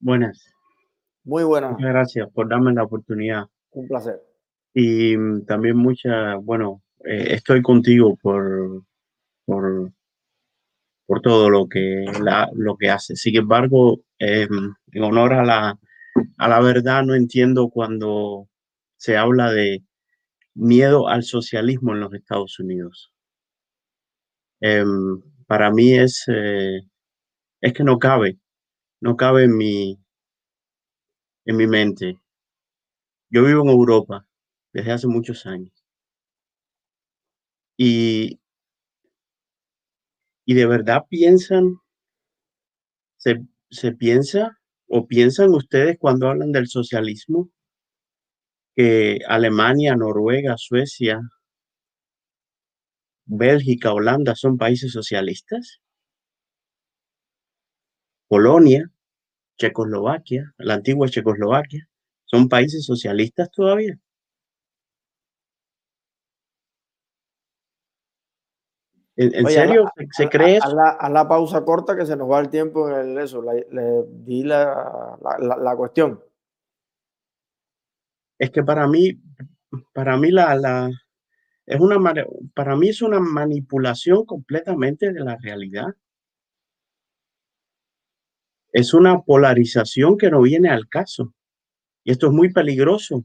Buenas. Muy buenas. Muchas gracias por darme la oportunidad. Un placer. Y mm, también mucha, bueno, eh, estoy contigo por, por, por todo lo que, la, lo que hace. Sin embargo, eh, en honor a la, a la verdad, no entiendo cuando se habla de miedo al socialismo en los Estados Unidos. Em, para mí es, eh, es que no cabe, no cabe en mi, en mi mente. Yo vivo en Europa desde hace muchos años. Y, y de verdad piensan, se, se piensa o piensan ustedes cuando hablan del socialismo que Alemania, Noruega, Suecia, Bélgica, Holanda son países socialistas. Polonia, Checoslovaquia, la antigua Checoslovaquia, son países socialistas todavía. ¿En, serio se, cree a, la, a, la, pausa corta que se nos va el tiempo en el, eso. Le, di la, la, cuestión. Es que para mí, para mí la, la, es una, para mí es una manipulación completamente de la realidad. Es una polarización que no viene al caso. Y esto es muy peligroso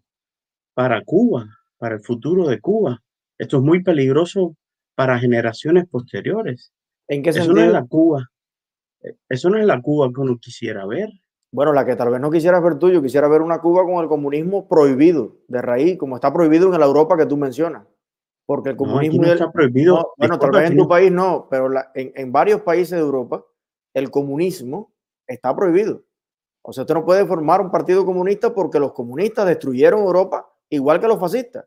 para Cuba, para el futuro de Cuba. Esto es muy peligroso para generaciones posteriores. ¿En qué sentido? Eso no es la Cuba. Eso no es la Cuba que uno quisiera ver. Bueno, la que tal vez no quisiera ver tú, yo quisiera ver una Cuba con el comunismo prohibido de raíz, como está prohibido en la Europa que tú mencionas. Porque el comunismo no, está prohibido. bueno, tal vez en tu país no, pero en, en, varios países de Europa el comunismo está prohibido. O sea, usted no puede formar un partido comunista porque los comunistas destruyeron Europa igual que los fascistas.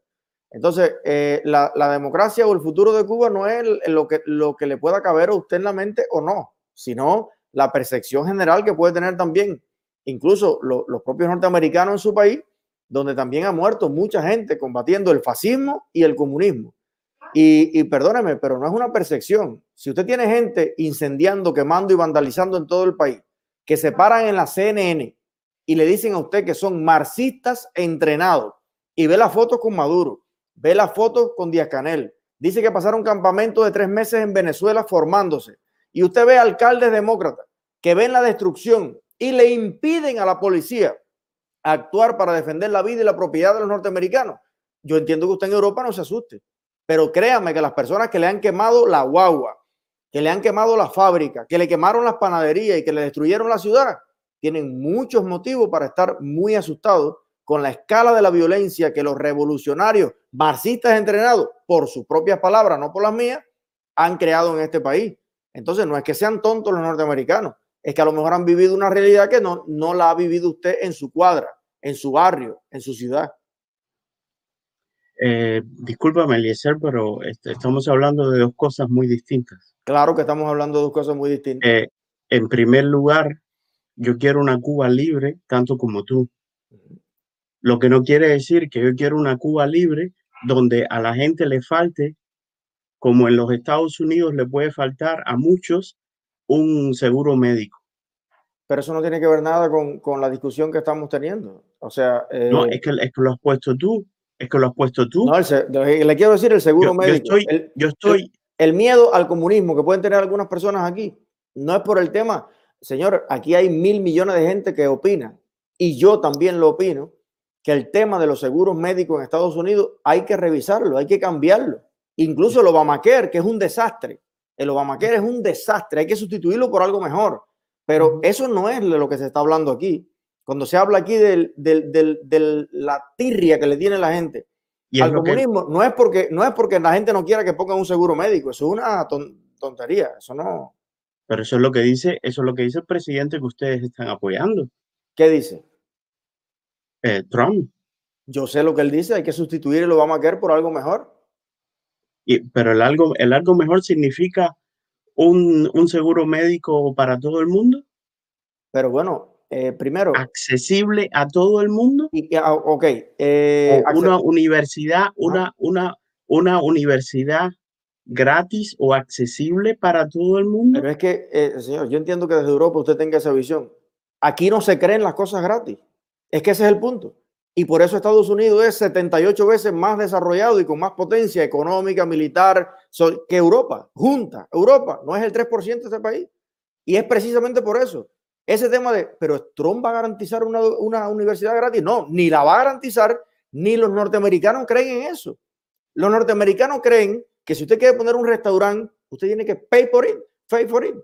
Entonces, eh, la, democracia o el futuro de Cuba no es lo, que, lo que le pueda caber a usted en la mente o no, sino la percepción general que puede tener también incluso lo, los propios norteamericanos en su país, donde también ha muerto mucha gente combatiendo el fascismo y el comunismo. Y perdóneme, pero no es una percepción. Si usted tiene gente incendiando, quemando y vandalizando en todo el país, que se paran en la CNN y le dicen a usted que son marxistas entrenados y ve las fotos con Maduro, ve las fotos con Díaz Canel, dice que pasaron campamento de tres meses en Venezuela formándose y usted ve alcaldes demócratas que ven la destrucción y le impiden a la policía actuar para defender la vida y la propiedad de los norteamericanos. Yo entiendo que usted en Europa no se asuste, pero créame que las personas que le han quemado la guagua, que le han quemado la fábrica, que le quemaron las panaderías y que le destruyeron la ciudad, tienen muchos motivos para estar muy asustados con la escala de la violencia que los revolucionarios marxistas entrenados, por sus propias palabras, no por las mías, han creado en este país. Entonces, no es que sean tontos los norteamericanos, es que a lo mejor han vivido una realidad que no, no la ha vivido usted en su cuadra, en su barrio, en su ciudad. Eh, discúlpame, Eliezer, pero este, estamos hablando de dos cosas muy distintas. Claro que estamos hablando de dos cosas muy distintas. Eh, en primer lugar, yo quiero una Cuba libre, tanto como tú. Lo que no quiere decir que yo quiero una Cuba libre donde a la gente le falte, como en los Estados Unidos le puede faltar a muchos, un seguro médico. Pero eso no tiene que ver nada con, con la discusión que estamos teniendo. O sea, eh, no, es que, es que lo has puesto tú. Es que lo has puesto tú. No, el, le quiero decir el seguro yo, médico. Yo estoy, el, yo estoy el, el, miedo al comunismo que pueden tener algunas personas aquí no es por el tema. Señor, aquí hay mil millones de gente que opina y yo también lo opino que el tema de los seguros médicos en Estados Unidos hay que revisarlo, hay que cambiarlo. Incluso el Obamacare, que es un desastre. El Obamacare es un desastre, hay que sustituirlo por algo mejor. Pero eso no es de lo que se está hablando aquí. Cuando se habla aquí de del, del, del, la tirria que le tiene la gente Y al que- comunismo, no, es porque, no es porque la gente no quiera que pongan un seguro médico, eso es una ton- tontería, eso no. pero eso es lo que dice, eso es lo que dice el presidente que ustedes están apoyando, ¿Qué dice? eh, Trump. Yo sé lo que él dice, hay que sustituir el Obamacare por algo mejor. Y, pero el algo, el algo mejor significa un, un seguro médico para todo el mundo, Pero bueno, eh, primero, accesible a todo el mundo, y, ah, ok, eh, una universidad, una, una, una universidad gratis o accesible para todo el mundo. pero es que, eh, señor, yo entiendo que desde Europa usted tenga esa visión, Aquí no se creen las cosas gratis. Es que ese es el punto. Y por eso Estados Unidos es 78 veces más desarrollado y con más potencia económica, militar que Europa, junta. Europa no es el 3% de este país. Y es precisamente por eso. Ese tema de, pero Trump va a garantizar una, universidad gratis. No, ni la va a garantizar, ni los norteamericanos creen en eso. Los norteamericanos creen que si usted quiere poner un restaurante, usted tiene que pay for it, pay for it.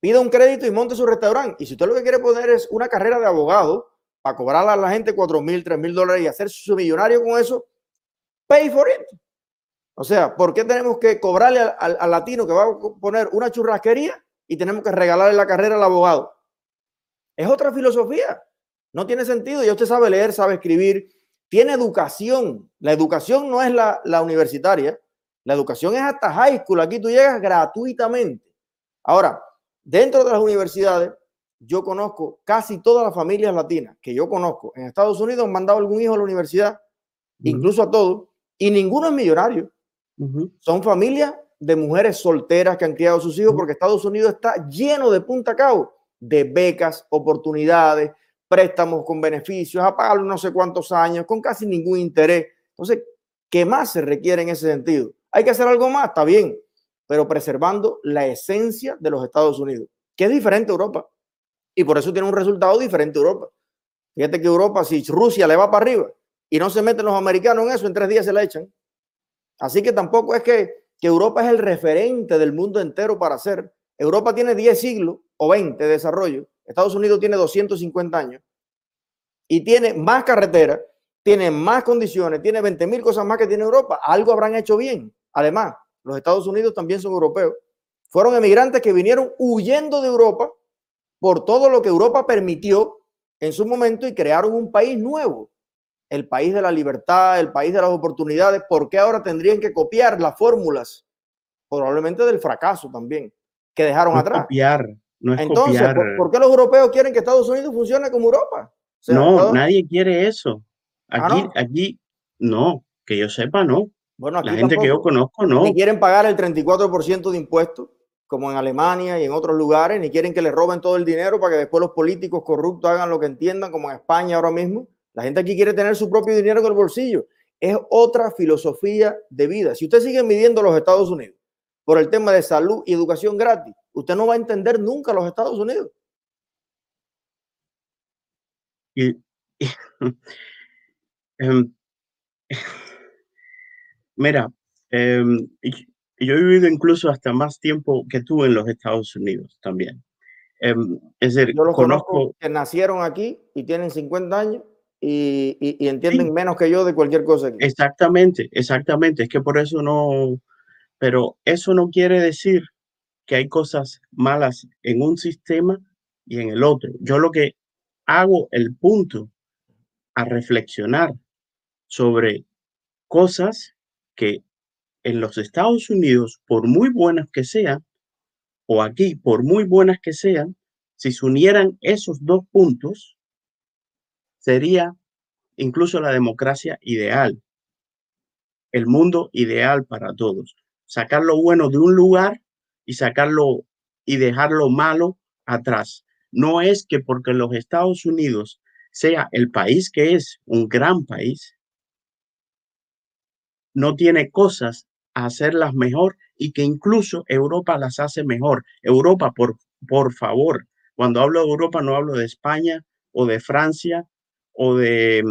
Pida un crédito y monte su restaurante. Y si usted lo que quiere poner es una carrera de abogado para cobrar a la gente 4 mil, 3 mil dólares y hacer su millonario con eso, pay for it. O sea, ¿por qué tenemos que cobrarle al, latino que va a poner una churrasquería y tenemos que regalarle la carrera al abogado? Es otra filosofía. No tiene sentido. Ya usted sabe leer, sabe escribir, tiene educación. La educación no es la, la universitaria. La educación es hasta high school. Aquí tú llegas gratuitamente. Ahora, dentro de las universidades, yo conozco casi todas las familias latinas que yo conozco en Estados Unidos han mandado algún hijo a la universidad, incluso a todos, y ninguno es millonario. Son familias de mujeres solteras que han criado a sus hijos porque Estados Unidos está lleno de punta cabo de becas, oportunidades, préstamos con beneficios, a pagar no sé cuántos años, con casi ningún interés. Entonces, ¿qué más se requiere en ese sentido? Hay que hacer algo más, está bien, pero preservando la esencia de los Estados Unidos, que es diferente a Europa. Y por eso tiene un resultado diferente a Europa. Fíjate que Europa, si Rusia le va para arriba y no se meten los americanos en eso, en tres días se la echan. Así que tampoco es que, que Europa es el referente del mundo entero para hacer. Europa tiene 10 siglos o 20 de desarrollo. Estados Unidos tiene 250 años y tiene más carreteras, tiene más condiciones, tiene 20 mil cosas más que tiene Europa. Algo habrán hecho bien. Además, los Estados Unidos también son europeos. Fueron emigrantes que vinieron huyendo de Europa por todo lo que Europa permitió en su momento y crearon un país nuevo, el país de la libertad, el país de las oportunidades. ¿Por qué ahora tendrían que copiar las fórmulas? Probablemente del fracaso también, que dejaron atrás. Copiar, no es Entonces, copiar. ¿por, qué los europeos quieren que Estados Unidos funcione como Europa? no, nadie quiere eso. Ah, aquí, aquí, no, que yo sepa, no. Bueno, aquí la gente que yo conozco, no. Ni quieren pagar el 34% de impuestos como en Alemania y en otros lugares, ni quieren que les roben todo el dinero para que después los políticos corruptos hagan lo que entiendan, como en España ahora mismo. La gente aquí quiere tener su propio dinero en el bolsillo. Es otra filosofía de vida. Si usted sigue midiendo los Estados Unidos por el tema de salud y educación gratis, usted no va a entender nunca los Estados Unidos. Y, em, mira, em, yo he vivido incluso hasta más tiempo que tú en los Estados Unidos también. Em, es decir, yo los conozco, que nacieron aquí y tienen 50 años y, y, entienden menos que yo de cualquier cosa. Aquí. Exactamente, exactamente. Es que por eso no, pero eso no quiere decir que hay cosas malas en un sistema y en el otro. Yo lo que hago el punto a reflexionar sobre cosas que en los Estados Unidos, por muy buenas que sean, o aquí, por muy buenas que sean, si se unieran esos dos puntos, sería incluso la democracia ideal, el mundo ideal para todos. Sacar lo bueno de un lugar y sacarlo y dejar lo malo atrás. No es que porque los Estados Unidos sea el país que es, un gran país, no tiene cosas hacerlas mejor y que incluso Europa las hace mejor. Europa, por, por favor, cuando hablo de Europa no hablo de España o de Francia o de,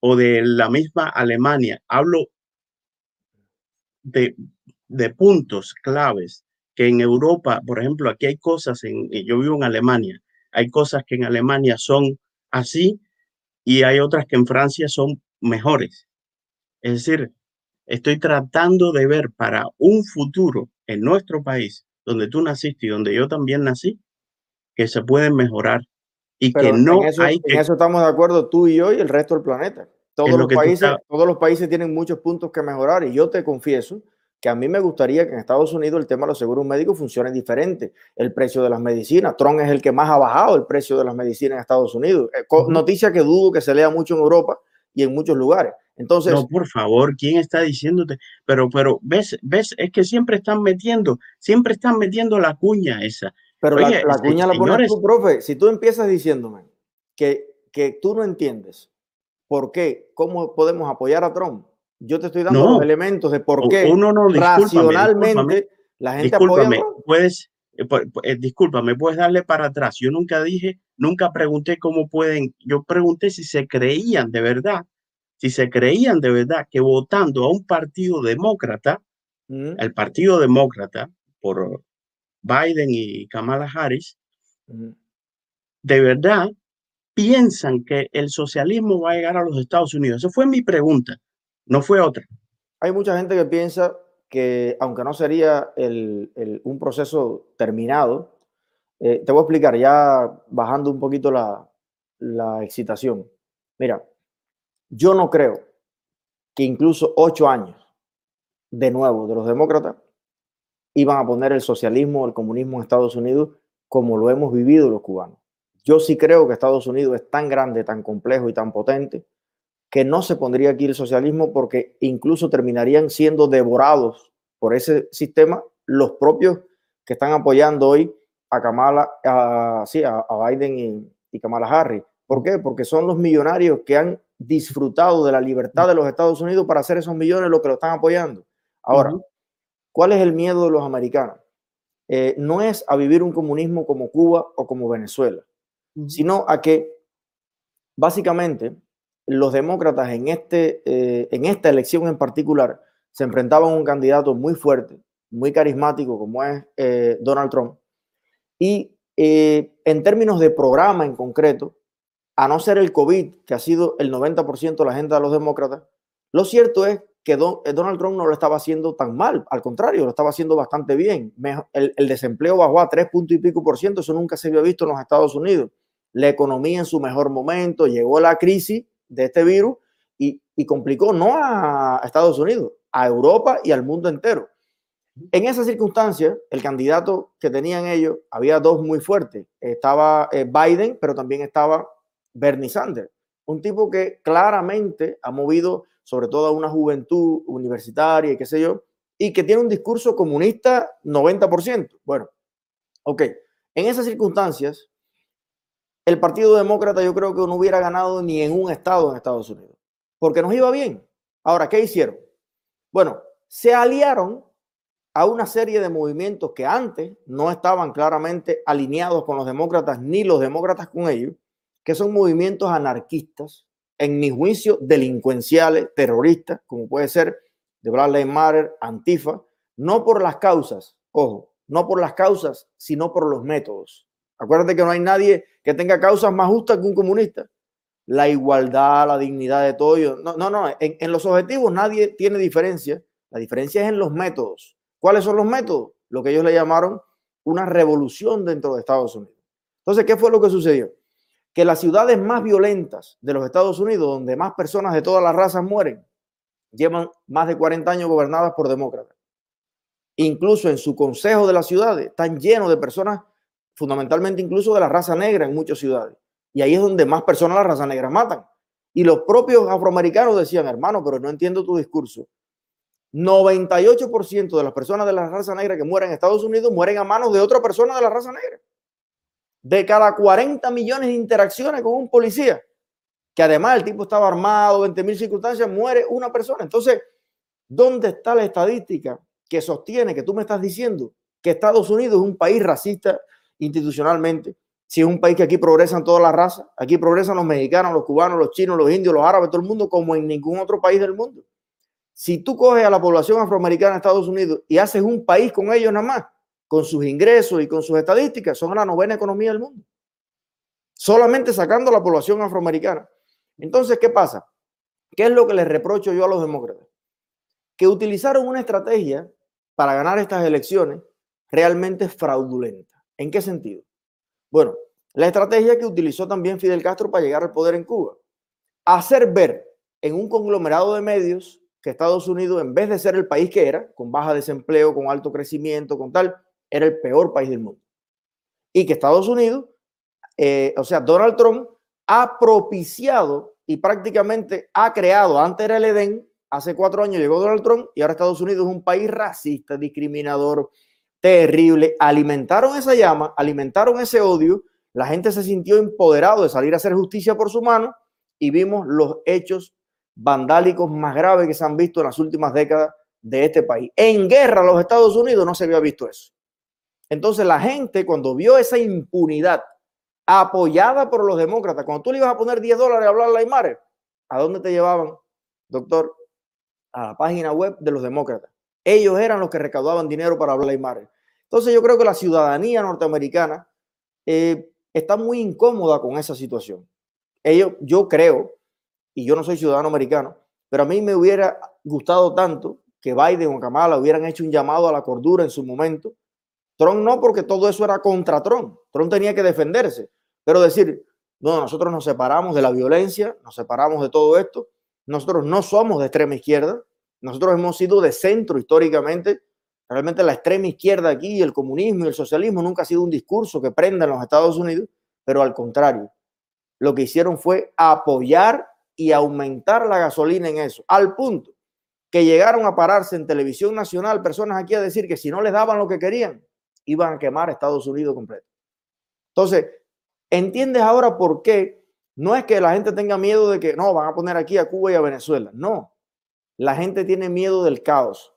o de la misma Alemania, hablo de, de puntos claves que en Europa, por ejemplo, aquí hay cosas, en, yo vivo en Alemania, hay cosas que en Alemania son así y hay otras que en Francia son mejores. Es decir, estoy tratando de ver para un futuro en nuestro país, donde tú naciste y donde yo también nací, que se pueden mejorar y que no eso, hay En eso estamos de acuerdo tú y yo y el resto del planeta. Todos los, países, todos los países tienen muchos puntos que mejorar y yo te confieso que a mí me gustaría que en Estados Unidos el tema de los seguros médicos funcione diferente. El precio de las medicinas, Trump es el que más ha bajado el precio de las medicinas en Estados Unidos. Eh, noticia que dudo que se lea mucho en Europa y en muchos lugares. Entonces, no, por favor, ¿quién está diciéndote? Pero, pero, ves, ves, es que siempre están metiendo, siempre están metiendo la cuña esa. Pero la, la, cuña la pones tú, profe. Si tú empiezas diciéndome que, que tú no entiendes por qué, cómo podemos apoyar a Trump, yo te estoy dando los elementos de por qué uno no, racionalmente la gente apoya a Trump. Puedes, eh, eh, discúlpame, puedes darle para atrás. Yo nunca dije, nunca pregunté cómo pueden, yo pregunté si se creían de verdad, si se creían de verdad que votando a un partido demócrata, mm. el partido demócrata por Biden y Kamala Harris, mm. de verdad piensan que el socialismo va a llegar a los Estados Unidos. Esa fue mi pregunta, no fue otra. Hay mucha gente que piensa que aunque no sería un proceso terminado, eh, te voy a explicar ya bajando un poquito la, la excitación. Mira, yo no creo que incluso ocho años de nuevo de los demócratas iban a poner el socialismo o el comunismo en Estados Unidos como lo hemos vivido los cubanos. Yo sí creo que Estados Unidos es tan grande, tan complejo y tan potente que no se pondría aquí el socialismo porque incluso terminarían siendo devorados por ese sistema los propios que están apoyando hoy a Kamala, a, sí, a, Biden y, Kamala Harris. ¿Por qué? Porque son los millonarios que han disfrutado de la libertad de los Estados Unidos para hacer esos millones los que lo están apoyando. Ahora, ¿cuál es el miedo de los americanos? Eh, no es a vivir un comunismo como Cuba o como Venezuela, sino a que básicamente los demócratas en, este, eh, en esta elección en particular se enfrentaban a un candidato muy fuerte, muy carismático como es eh, Donald Trump. Y eh, en términos de programa en concreto, a no ser el COVID, que ha sido el 90% de la agenda de los demócratas, lo cierto es que Donald Trump no lo estaba haciendo tan mal, al contrario, lo estaba haciendo bastante bien. El, el desempleo bajó a 3 puntos y pico por ciento, eso nunca se había visto en los Estados Unidos. La economía en su mejor momento, llegó la crisis de este virus y, complicó no a Estados Unidos, a Europa y al mundo entero. En esa circunstancia, el candidato que tenían ellos, había dos muy fuertes. Estaba eh, Biden, pero también estaba Bernie Sanders, un tipo que claramente ha movido sobre todo a una juventud universitaria y qué sé yo, y que tiene un discurso comunista 90%. Bueno, ok, en esas circunstancias, el Partido Demócrata yo creo que no hubiera ganado ni en un estado en Estados Unidos, porque nos iba bien. Ahora, ¿qué hicieron? Bueno, se aliaron a una serie de movimientos que antes no estaban claramente alineados con los demócratas ni los demócratas con ellos, que son movimientos anarquistas, en mi juicio, delincuenciales, terroristas, como puede ser de Black Lives Antifa, no por las causas, ojo, no por las causas, sino por los métodos. Acuérdate que no hay nadie que tenga causas más justas que un comunista. La igualdad, la dignidad de todo. No, no, no. En, los objetivos nadie tiene diferencia. La diferencia es en los métodos. ¿Cuáles son los métodos? Lo que ellos le llamaron una revolución dentro de Estados Unidos. Entonces, ¿qué fue lo que sucedió? Que las ciudades más violentas de los Estados Unidos, donde más personas de todas las razas mueren, llevan más de 40 años gobernadas por demócratas. Incluso en su consejo de las ciudades están llenos de personas fundamentalmente incluso de la raza negra en muchas ciudades. Y ahí es donde más personas de la raza negra matan. Y los propios afroamericanos decían, hermano, pero no entiendo tu discurso. 98% de las personas de la raza negra que mueren en Estados Unidos mueren a manos de otra persona de la raza negra. De cada 40 millones de interacciones con un policía, que además el tipo estaba armado, 20 mil circunstancias, muere una persona. Entonces, ¿dónde está la estadística que sostiene que tú me estás diciendo que Estados Unidos es un país racista institucionalmente, si es un país que aquí progresan todas las razas, aquí progresan los mexicanos, los cubanos, los chinos, los indios, los árabes, todo el mundo, como en ningún otro país del mundo. Si tú coges a la población afroamericana de Estados Unidos y haces un país con ellos nada más, con sus ingresos y con sus estadísticas, son la novena economía del mundo. Solamente sacando a la población afroamericana. Entonces, ¿qué pasa? ¿Qué es lo que les reprocho yo a los demócratas? Que utilizaron una estrategia para ganar estas elecciones realmente fraudulenta. ¿En qué sentido? Bueno, la estrategia que utilizó también Fidel Castro para llegar al poder en Cuba. Hacer ver en un conglomerado de medios que Estados Unidos, en vez de ser el país que era, con baja desempleo, con alto crecimiento, con tal, era el peor país del mundo. Y que Estados Unidos, eh, o sea, Donald Trump, ha propiciado y prácticamente ha creado, antes era el Edén, hace cuatro años llegó Donald Trump y ahora Estados Unidos es un país racista, discriminador, terrible. Alimentaron esa llama, alimentaron ese odio. La gente se sintió empoderado de salir a hacer justicia por su mano y vimos los hechos vandálicos más graves que se han visto en las últimas décadas de este país. En guerra los Estados Unidos no se había visto eso. Entonces la gente cuando vio esa impunidad apoyada por los demócratas, cuando tú le ibas a poner 10 dólares a hablar a Aymara, ¿a dónde te llevaban, doctor? A la página web de los demócratas. Ellos eran los que recaudaban dinero para a Aymara. Entonces yo creo que la ciudadanía norteamericana eh, está muy incómoda con esa situación. Ellos, yo creo, y yo no soy ciudadano americano, pero a mí me hubiera gustado tanto que Biden o Kamala hubieran hecho un llamado a la cordura en su momento. Trump no, porque todo eso era contra Trump. Trump tenía que defenderse, pero decir, no, nosotros nos separamos de la violencia, nos separamos de todo esto. Nosotros no somos de extrema izquierda, nosotros hemos sido de centro históricamente. Realmente la extrema izquierda aquí, el comunismo y el socialismo nunca ha sido un discurso que prenda en los Estados Unidos, pero al contrario, lo que hicieron fue apoyar y aumentar la gasolina en eso, al punto que llegaron a pararse en televisión nacional personas aquí a decir que si no les daban lo que querían, iban a quemar Estados Unidos completo. Entonces, ¿entiendes ahora por qué? No es que la gente tenga miedo de que no, van a poner aquí a Cuba y a Venezuela. No, la gente tiene miedo del caos,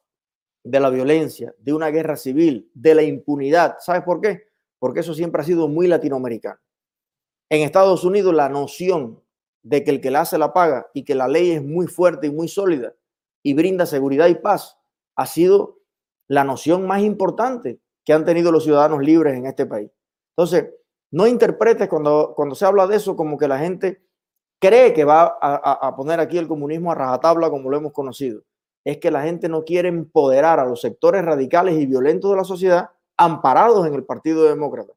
de la violencia, de una guerra civil, de la impunidad. ¿Sabes por qué? Porque eso siempre ha sido muy latinoamericano. En Estados Unidos la noción de que el que la hace la paga y que la ley es muy fuerte y muy sólida y brinda seguridad y paz ha sido la noción más importante que han tenido los ciudadanos libres en este país. Entonces, no interpretes cuando, cuando se habla de eso como que la gente cree que va a, a poner aquí el comunismo a rajatabla como lo hemos conocido. Es que la gente no quiere empoderar a los sectores radicales y violentos de la sociedad amparados en el Partido Demócrata.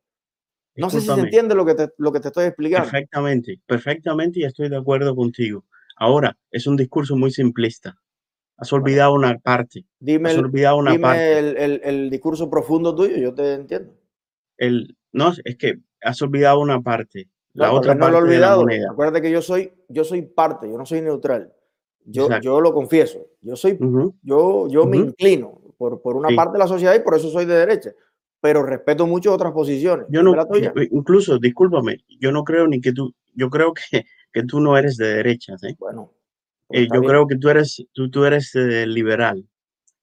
No sé si se entiende lo que, te, lo que te estoy explicando. Perfectamente, perfectamente y estoy de acuerdo contigo. Ahora, es un discurso muy simplista. Has olvidado una parte. Dime, has olvidado una dime parte. El, el, el, discurso profundo tuyo, yo te entiendo. El, no, es que has olvidado una parte. La no, otra no parte lo he olvidado. Acuérdate que yo soy, yo soy parte, yo no soy neutral. Yo, yo lo confieso. Yo soy, uh -huh. yo, yo uh -huh. me inclino por, por una sí. parte de la sociedad y por eso soy de derecha pero respeto mucho otras posiciones. Yo no, incluso, discúlpame, yo no creo ni que tú, yo creo que, que tú no eres de derechas. ¿eh? Bueno, pues eh, yo bien. creo que tú eres, tú, tú eres eh, liberal.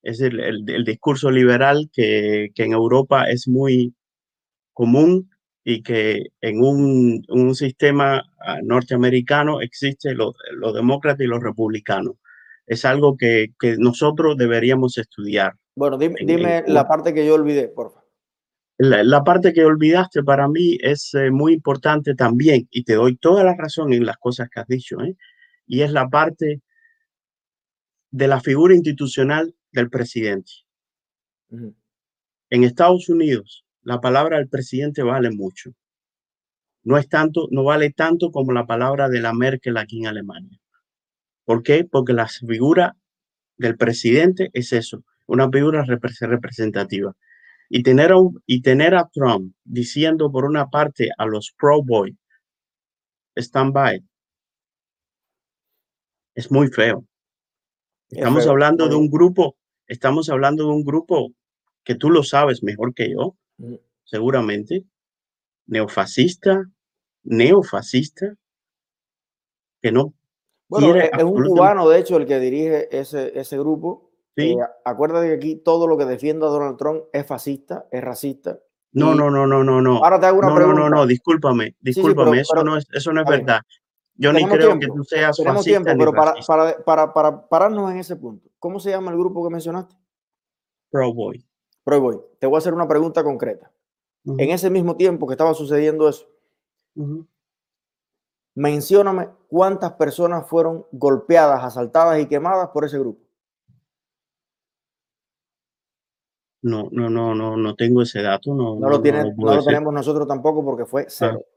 Es el, el, el, discurso liberal que, que en Europa es muy común y que en un, un sistema uh, norteamericano existe los lo demócratas y los republicanos. Es algo que, que nosotros deberíamos estudiar. Bueno, dime, en, dime en, la parte que yo olvidé, por favor. La, la, parte que olvidaste para mí es eh, muy importante también y te doy toda la razón en las cosas que has dicho, ¿eh? y es la parte de la figura institucional del presidente. Uh -huh. En Estados Unidos, la palabra del presidente vale mucho. No es tanto, no vale tanto como la palabra de la Merkel aquí en Alemania. ¿Por qué? Porque la figura del presidente es eso, una figura representativa. Y tener, a, y tener a Trump diciendo por una parte a los pro boy, stand by, es muy feo. Estamos feo, hablando de un grupo, estamos hablando de un grupo que tú lo sabes mejor que yo. Seguramente, neofascista, neofascista, que no. Bueno, es un cubano, de hecho, el que dirige ese, ese grupo, Sí. Eh, acuérdate que aquí todo lo que defienda a Donald Trump es fascista, es racista. No, no, no, no, no, no. Ahora te hago una no, pregunta. No, no, no, discúlpame, discúlpame, sí, sí, pero, eso, pero, no es, eso no es verdad. Yo ni creo tiempo, que tú seas fascista tiempo, pero para, para, para, para, pararnos en ese punto, ¿cómo se llama el grupo que mencionaste? Pro Boy. Pro Boy. Te voy a hacer una pregunta concreta. Uh -huh. En ese mismo tiempo que estaba sucediendo eso, uh -huh. mencióname cuántas personas fueron golpeadas, asaltadas y quemadas por ese grupo. No, no, no, no, no tengo ese dato. No, no lo, no, no lo tenemos nosotros tampoco porque fue cero. Ah.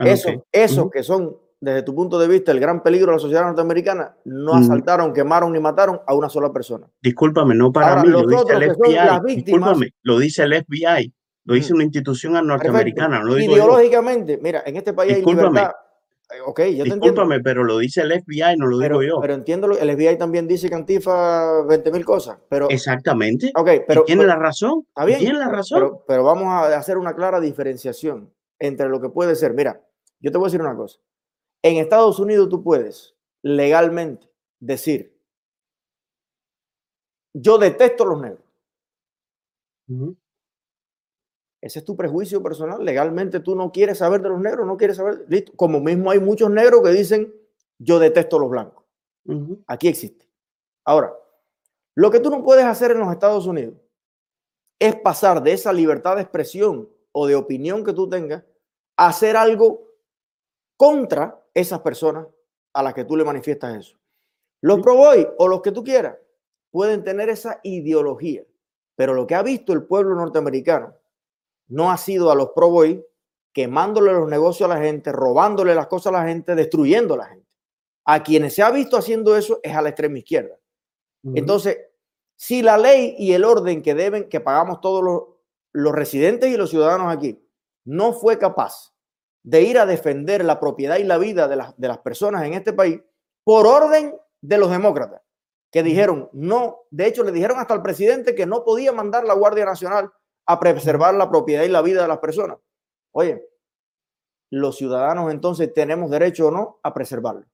Ah, eso, okay. eso uh -huh. que son, desde tu punto de vista, el gran peligro de la sociedad norteamericana, no Mm. asaltaron, quemaron ni mataron a una sola persona. Discúlpame, no para Ahora, mí, lo dice el FBI. víctimas- Discúlpame, lo dice el FBI. Lo dice Mm. una institución norteamericana. No lo digo yo. Ideológicamente, mira, en este país hay Discúlpame. libertad. ok, yo te Discúlpame, pero lo dice el FBI, no lo digo yo. Pero entiendo, el FBI también dice que Antifa 20 mil cosas. Pero, Exactamente. Ok, pero. tiene la razón. Está bien. Tiene la razón. pero vamos a hacer una clara diferenciación entre lo que puede ser. Mira, yo te voy a decir una cosa. En Estados Unidos tú puedes legalmente decir, yo detesto los negros. Ese es tu prejuicio personal. Legalmente tú no quieres saber de los negros, no quieres saber. Listo. Como mismo hay muchos negros que dicen, yo detesto los blancos. Aquí existe. Ahora, lo que tú no puedes hacer en los Estados Unidos es pasar de esa libertad de expresión o de opinión que tú tengas a hacer algo contra esas personas a las que tú le manifiestas eso. Los pro o los que tú quieras pueden tener esa ideología, pero lo que ha visto el pueblo norteamericano no ha sido a los pro quemándole los negocios a la gente, robándole las cosas a la gente, destruyendo a la gente. A quienes se ha visto haciendo eso es a la extrema izquierda. Entonces, si la ley y el orden que deben, que pagamos todos los, los residentes y los ciudadanos aquí, no fue capaz de ir a defender la propiedad y la vida de, de las personas en este país por orden de los demócratas, que dijeron no, de hecho le dijeron hasta al presidente que no podía mandar la Guardia Nacional a preservar la propiedad y la vida de las personas. Oye, los ciudadanos entonces tenemos derecho o no a preservarlo.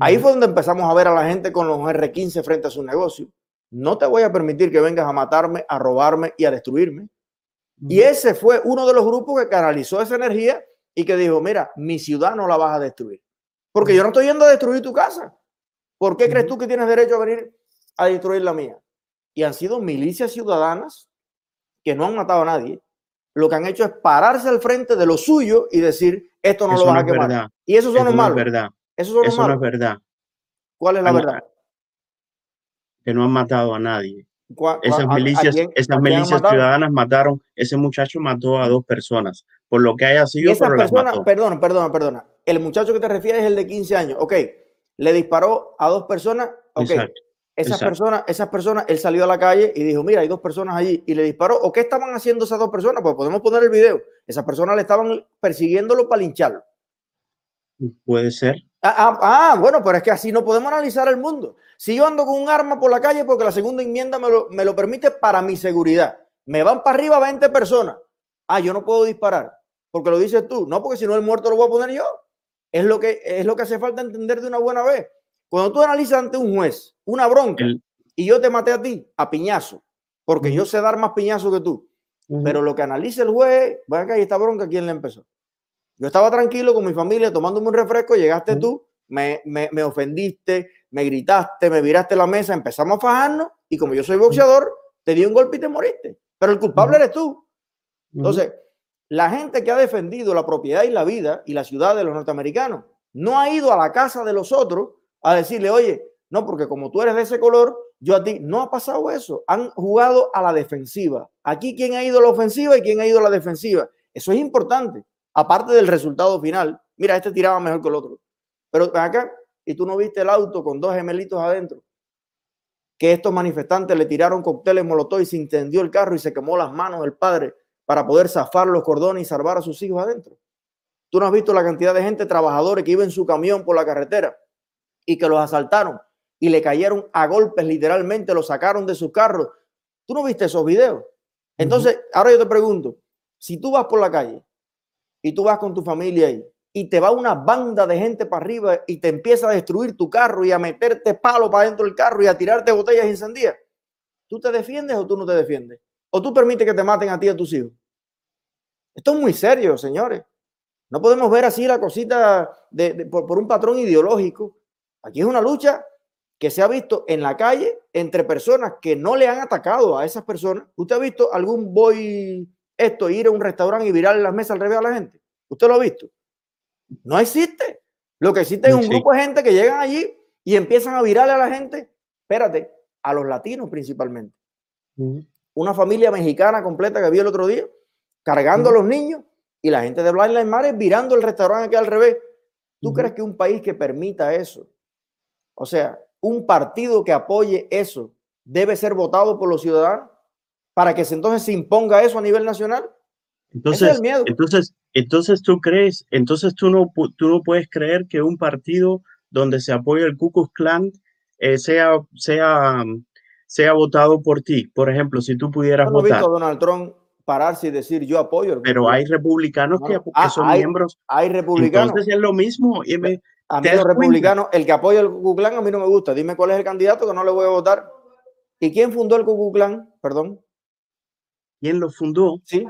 Ahí fue donde empezamos a ver a la gente con los R15 frente a su negocio. No te voy a permitir que vengas a matarme, a robarme y a destruirme. Y ese fue uno de los grupos que canalizó esa energía y que dijo, mira, mi ciudad no la vas a destruir. Porque yo no estoy yendo a destruir tu casa. ¿Por qué crees tú que tienes derecho a venir a destruir la mía? Y han sido milicias ciudadanas que no han matado a nadie. Lo que han hecho es pararse al frente de lo suyo y decir, esto no lo vas a quemar. Y eso son los malos. verdad. Eso, no es verdad. ¿Cuál es la verdad? Que no han matado a nadie. Esas milicias, esas milicias ciudadanas mataron, ese muchacho mató a dos personas, por lo que haya sido. Esa persona, perdona, perdona, perdona. El muchacho que te refieres es el de 15 años. Ok, le disparó a dos personas. Ok, esas personas, esas personas, él salió a la calle y dijo, mira, hay dos personas allí y le disparó. ¿O qué estaban haciendo esas dos personas? Pues podemos poner el video. Esas personas le estaban persiguiéndolo para lincharlo. Puede ser. Ah, ah, ah, bueno, pero es que así no podemos analizar el mundo. Si yo ando con un arma por la calle porque la segunda enmienda me lo, me lo permite para mi seguridad, me van para arriba 20 personas. Ah, yo no puedo disparar porque lo dices tú. No, porque si no el muerto lo voy a poner yo. Es lo que, es lo que hace falta entender de una buena vez. Cuando tú analizas ante un juez una bronca y yo te maté a ti a piñazo, porque yo sé dar más piñazo que tú, pero lo que analiza el juez, va acá y esta bronca, ¿quién le empezó? Yo estaba tranquilo con mi familia tomándome un refresco, llegaste tú, me, me, ofendiste, me gritaste, me viraste la mesa, empezamos a fajarnos y como yo soy boxeador, te di un golpe y te moriste. Pero el culpable eres tú. Entonces, la gente que ha defendido la propiedad y la vida y la ciudad de los norteamericanos no ha ido a la casa de los otros a decirle, oye, no, porque como tú eres de ese color, yo a ti no ha pasado eso. Han jugado a la defensiva. Aquí, ¿quién ha ido a la ofensiva y quién ha ido a la defensiva? Eso es importante aparte del resultado final, mira, este tiraba mejor que el otro. Pero acá, y tú no viste el auto con dos gemelitos adentro, que estos manifestantes le tiraron cócteles molotov y se incendió el carro y se quemó las manos del padre para poder zafar los cordones y salvar a sus hijos adentro. Tú no has visto la cantidad de gente, trabajadores que iba en su camión por la carretera y que los asaltaron y le cayeron a golpes, literalmente, los sacaron de sus carros. Tú no viste esos videos. Entonces, ahora yo te pregunto, si tú vas por la calle y tú vas con tu familia ahí y te va una banda de gente para arriba y te empieza a destruir tu carro y a meterte palo para dentro del carro y a tirarte botellas incendiadas, ¿tú te defiendes o tú no te defiendes? ¿O tú permites que te maten a ti y a tus hijos? Esto es muy serio, señores. No podemos ver así la cosita por, por un patrón ideológico. Aquí es una lucha que se ha visto en la calle entre personas que no le han atacado a esas personas. ¿Usted ha visto algún boy esto, ir a un restaurante y virarle las mesas al revés a la gente. ¿Usted lo ha visto? No existe. Lo que existe es un grupo de gente que llegan allí y empiezan a virarle a la gente, espérate, a los latinos principalmente. Una familia mexicana completa que vi el otro día, cargando a los niños y la gente de Blind Line Mares virando el restaurante aquí al revés. ¿Tú crees que un país que permita eso, o sea, un partido que apoye eso, debe ser votado por los ciudadanos? para que entonces se imponga eso a nivel nacional. Entonces, entonces, entonces tú crees, entonces tú no, tú no puedes creer que un partido donde se apoya el Ku Klux Klan eh, sea, sea, sea votado por ti. Por ejemplo, si tú pudieras votar. Visto a Donald Trump pararse y decir yo apoyo. pero hay republicanos que, ah, son miembros. Hay republicanos. Entonces es lo mismo. Y me, a mí los republicanos, el que apoya el Ku Klux a mí no me gusta. Dime cuál es el candidato que no le voy a votar. ¿Y quién fundó el Ku Klux Klan? Perdón. ¿Quién lo fundó? Sí.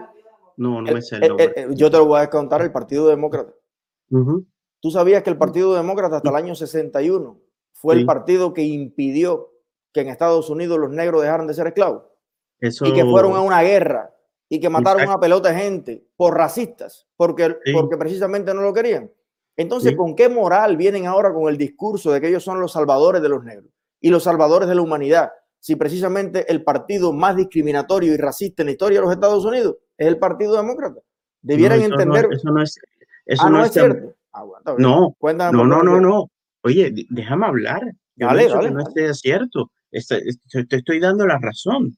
No, no es el, nombre. yo te lo voy a contar, el Partido Demócrata. Tú sabías que el Partido Demócrata hasta el año 61 fue el partido que impidió que en Estados Unidos los negros dejaran de ser esclavos. Y que fueron a una guerra y que mataron una pelota de gente por racistas, porque, porque precisamente no lo querían. Entonces, ¿con qué moral vienen ahora con el discurso de que ellos son los salvadores de los negros y los salvadores de la humanidad? Si precisamente el partido más discriminatorio y racista en la historia de los Estados Unidos es el Partido Demócrata. Debieran entender. eso no es, eso ah, no, es cierto. Ah, no, no, no, no, no. Oye, déjame hablar. Yo no, que no esté cierto. te estoy dando la razón.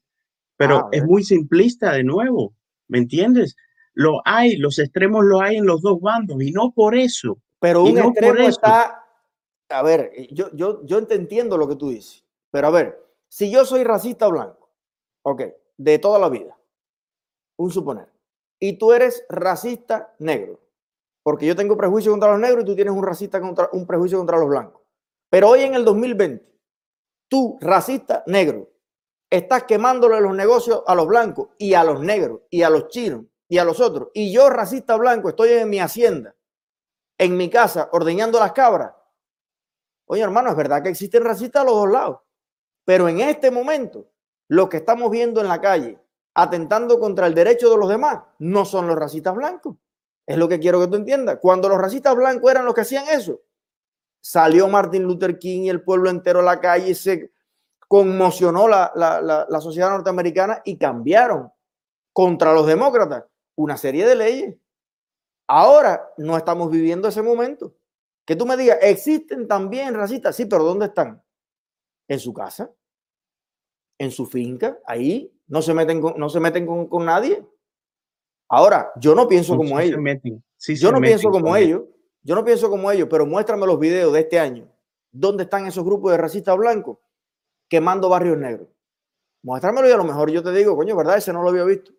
Pero ah, es muy simplista de nuevo. ¿Me entiendes? Lo hay, los extremos lo hay en los dos bandos y no por eso. Pero un extremo está. A ver, yo, yo, yo te entiendo lo que tú dices. Pero a ver, si yo soy racista blanco, ok, de toda la vida, un suponer, y tú eres racista negro, porque yo tengo prejuicio contra los negros y tú tienes un racista contra un prejuicio contra los blancos. Pero hoy en el 2020, tú, racista negro, estás quemándole los negocios a los blancos y a los negros y a los chinos y a los otros. Y yo, racista blanco, estoy en mi hacienda, en mi casa, ordeñando las cabras. Oye, hermano, es verdad que existen racistas a los dos lados. Pero en este momento, lo que estamos viendo en la calle, atentando contra el derecho de los demás, no son los racistas blancos. Es lo que quiero que tú entiendas. Cuando los racistas blancos eran los que hacían eso, salió Martin Luther King y el pueblo entero a la calle, se conmocionó la, la sociedad norteamericana y cambiaron contra los demócratas una serie de leyes. Ahora no estamos viviendo ese momento. Que tú me digas, existen también racistas, sí, pero ¿dónde están? En su casa, en su finca, ahí, no se meten con, no se meten con nadie. Ahora, yo no pienso como ellos. yo no pienso como ellos. Yo no pienso como ellos, pero muéstrame los videos de este año. ¿Dónde están esos grupos de racistas blancos quemando barrios negros? Muéstramelo y a lo mejor yo te digo, coño, ¿verdad? Ese no lo había visto.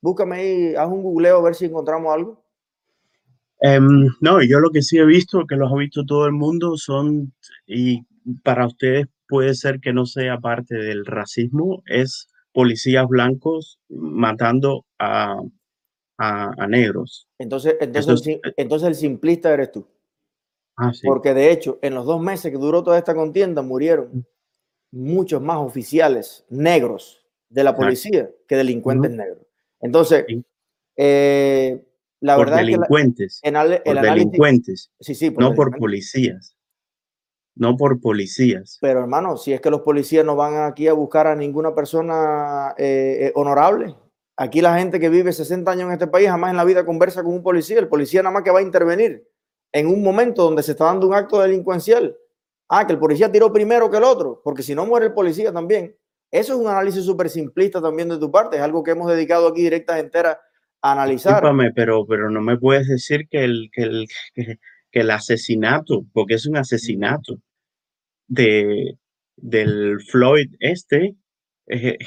Búscame ahí, haz un googleo a ver si encontramos algo. Em, no, yo lo que sí he visto, que los ha visto todo el mundo, son, y para ustedes puede ser que no sea parte del racismo, es policías blancos matando a a, negros. Entonces, entonces, el, entonces el simplista eres tú. Ah, Porque de hecho, en los dos meses que duró toda esta contienda, murieron muchos más oficiales negros de la policía que delincuentes negros. Entonces, eh, la verdad delincuentes, es que en delincuentes, sí, sí, no por policías. No por policías. Pero hermano, si es que los policías no van aquí a buscar a ninguna persona eh, eh, honorable, Aquí la gente que vive 60 años en este país jamás en la vida conversa con un policía. El policía nada más que va a intervenir en un momento donde se está dando un acto delincuencial. Ah, que el policía tiró primero que el otro, porque si no muere el policía también. Eso es un análisis súper simplista también de tu parte. Es algo que hemos dedicado aquí directas enteras a analizar. pero, pero no me puedes decir que el, que el, que, el asesinato, porque es un asesinato de, del Floyd este, eh,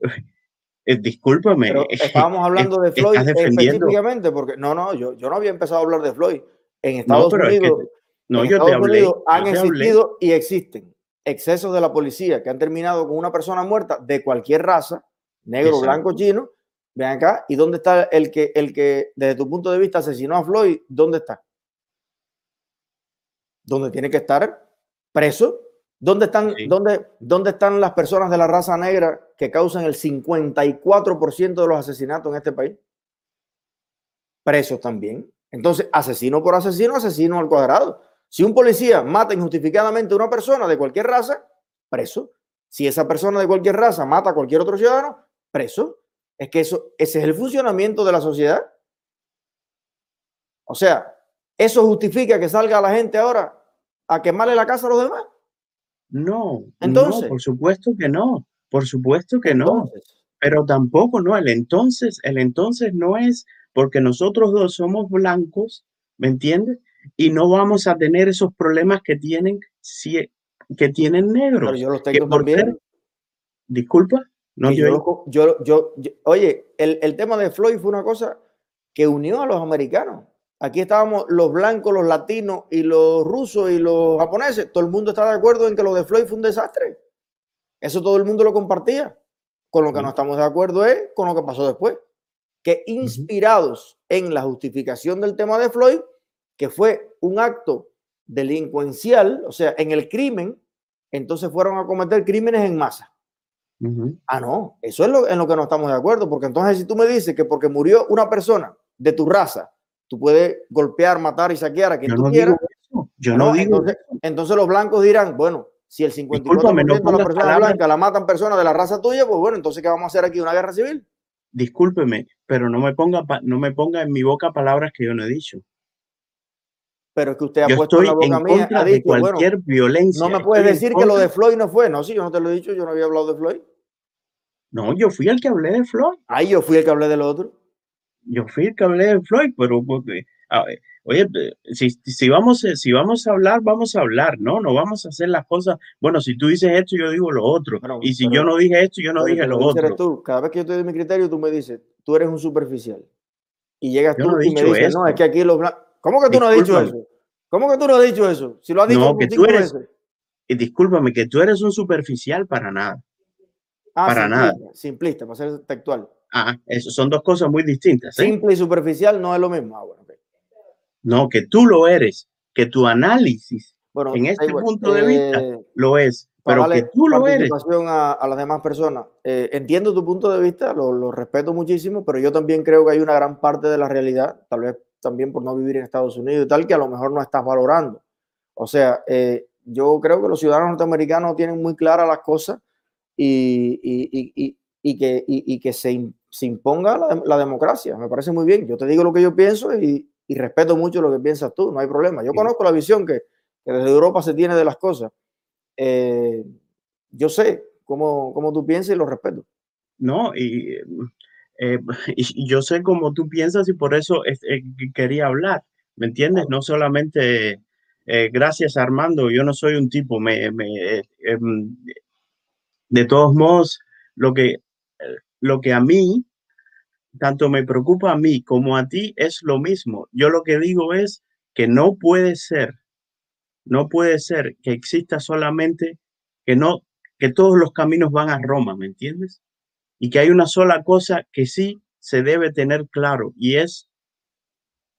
eh, discúlpame. Pero estábamos hablando de Floyd específicamente, porque no, no, yo, yo no había empezado a hablar de Floyd. En Estados Unidos, no, yo te hablé, han existido y existen excesos de la policía que han terminado con una persona muerta de cualquier raza, negro, blanco, chino. Ven acá, ¿y dónde está el que, el que, desde tu punto de vista, asesinó a Floyd? ¿Dónde está? ¿Dónde tiene que estar preso ¿Dónde están, ¿dónde, ¿Dónde están las personas de la raza negra que causan el 54% de los asesinatos en este país? Presos también. Entonces, asesino por asesino, asesino al cuadrado. Si un policía mata injustificadamente a una persona de cualquier raza, preso. Si esa persona de cualquier raza mata a cualquier otro ciudadano, preso. Es que eso, ese es el funcionamiento de la sociedad. O sea, ¿eso justifica que salga la gente ahora a quemarle la casa a los demás? No, entonces, por supuesto que no, por supuesto que no. Pero tampoco, no, el entonces, el entonces no es porque nosotros dos somos blancos, ¿me entiendes? Y no vamos a tener esos problemas que tienen, si, que tienen negros. Pero yo los tengo también. Disculpa, no yo, yo, yo, oye, el, el tema de Floyd fue una cosa que unió a los americanos. Aquí estábamos los blancos, los latinos y los rusos y los japoneses. Todo el mundo está de acuerdo en que lo de Floyd fue un desastre. Eso todo el mundo lo compartía. Con lo que no estamos de acuerdo es con lo que pasó después. Que inspirados en la justificación del tema de Floyd, que fue un acto delincuencial, o sea, en el crimen, entonces fueron a cometer crímenes en masa. Ah, no, eso es lo, en lo que no estamos de acuerdo, porque entonces si tú me dices que porque murió una persona de tu raza, tú puedes golpear, matar y saquear a quien yo tú no quieras. Yo no, digo entonces, entonces, los blancos dirán, bueno, si el 54% de las personas blancas la matan personas de la raza tuya, pues bueno, entonces ¿qué vamos a hacer aquí? ¿Una guerra civil? Discúlpeme, pero no me ponga, no me ponga en mi boca palabras que yo no he dicho. Pero es que usted ha puesto en la boca mía, ha dicho, cualquier violencia. No me puedes decir que lo de Floyd no fue, no, sí, yo no te lo he dicho, yo no había hablado de Floyd. No, yo fui el que hablé de Floyd. Ay, yo fui el que hablé del otro. Yo fui el que hablé de Floyd, pero oye, si, si, vamos, si vamos a hablar, vamos a hablar, ¿no? No vamos a hacer las cosas. Bueno, si tú dices esto, yo digo lo otro. y si yo no dije esto, yo no dije lo otro. Tú. Cada vez que yo te doy mi criterio, tú me dices, tú eres un superficial. Y llegas tú y me dices, no, es que aquí los blancos. ¿Cómo que tú no has dicho eso? ¿Cómo que tú no has dicho eso? Si lo has dicho no, que tú eres, Y discúlpame, que tú eres un superficial para nada. Ah, para nada. Simplista, para ser textual. Ah, eso son dos cosas muy distintas. ¿eh? Simple y superficial no es lo mismo. Ah, no, que tú lo eres, que tu análisis en este punto de vista eh, lo es, pero que tú lo eres. A, a las demás personas. Eh, entiendo tu punto de vista, lo, lo, respeto muchísimo, pero yo también creo que hay una gran parte de la realidad, tal vez también por no vivir en Estados Unidos y tal, que a lo mejor no estás valorando. O sea, yo creo que los ciudadanos norteamericanos tienen muy claras las cosas y, y, que, y, que se, se imponga la, democracia. Me parece muy bien. Yo te digo lo que yo pienso y, respeto mucho lo que piensas tú, no hay problema. Yo conozco la visión que, desde Europa se tiene de las cosas. Eh, yo sé cómo, cómo, tú piensas y lo respeto. No, y, eh, y, yo sé cómo tú piensas y por eso eh, quería hablar, ¿me entiendes? No solamente gracias Armando, yo no soy un tipo, me, me em, de todos modos, lo que, lo que a mí, tanto me preocupa a mí como a ti, es lo mismo. Yo lo que digo es que no puede ser, no puede ser que exista solamente, que no, que todos los caminos van a Roma, ¿me entiendes? Y que hay una sola cosa que sí se debe tener claro y es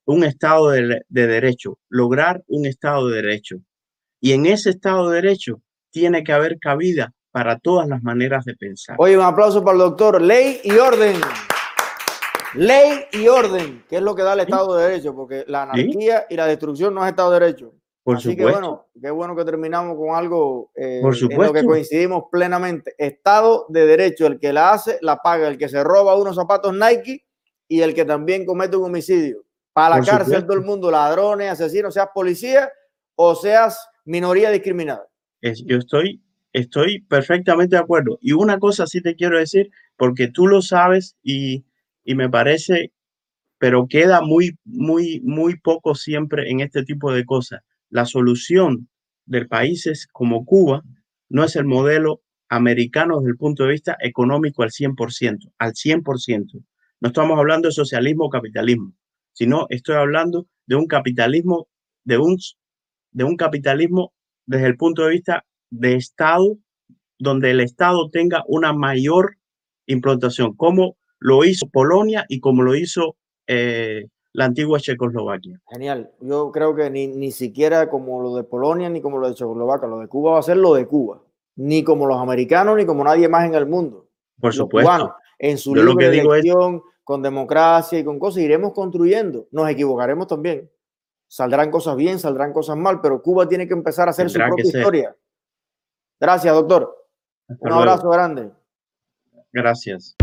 un Estado de, de, Derecho, lograr un Estado de Derecho. Y en ese Estado de Derecho tiene que haber cabida para todas las maneras de pensar. Oye, un aplauso para el doctor. Ley y orden. Ley y orden, que es lo que da el Estado de Derecho, porque la anarquía y la destrucción no es Estado de Derecho. Por Así supuesto. que bueno, qué bueno que terminamos con algo eh, Por en lo que coincidimos plenamente. Estado de Derecho, el que la hace, la paga, el que se roba unos zapatos Nike y el que también comete un homicidio. Para la cárcel todo el mundo, ladrones, asesinos, seas policía o seas minoría discriminada. Es, yo estoy estoy perfectamente de acuerdo. Y una cosa sí te quiero decir, porque tú lo sabes y, me parece, pero queda muy, muy, muy poco siempre en este tipo de cosas. La solución de países como Cuba no es el modelo americano desde el punto de vista económico al 100%, al 100%. No estamos hablando de socialismo o capitalismo, sino estoy hablando de un capitalismo, de un, de un capitalismo desde el punto de vista de Estado donde el Estado tenga una mayor implantación, como lo hizo Polonia y como lo hizo eh, la antigua Checoslovaquia. Genial. Yo creo que ni, ni siquiera como lo de Polonia ni como lo de Checoslovaquia, lo de Cuba va a ser lo de Cuba, ni como los americanos ni como nadie más en el mundo. Por supuesto. en su libre elección, con democracia y con cosas, iremos construyendo. Nos equivocaremos también. Saldrán cosas bien, saldrán cosas mal, pero Cuba tiene que empezar a hacer su propia historia. Gracias, doctor. Un abrazo grande. Gracias.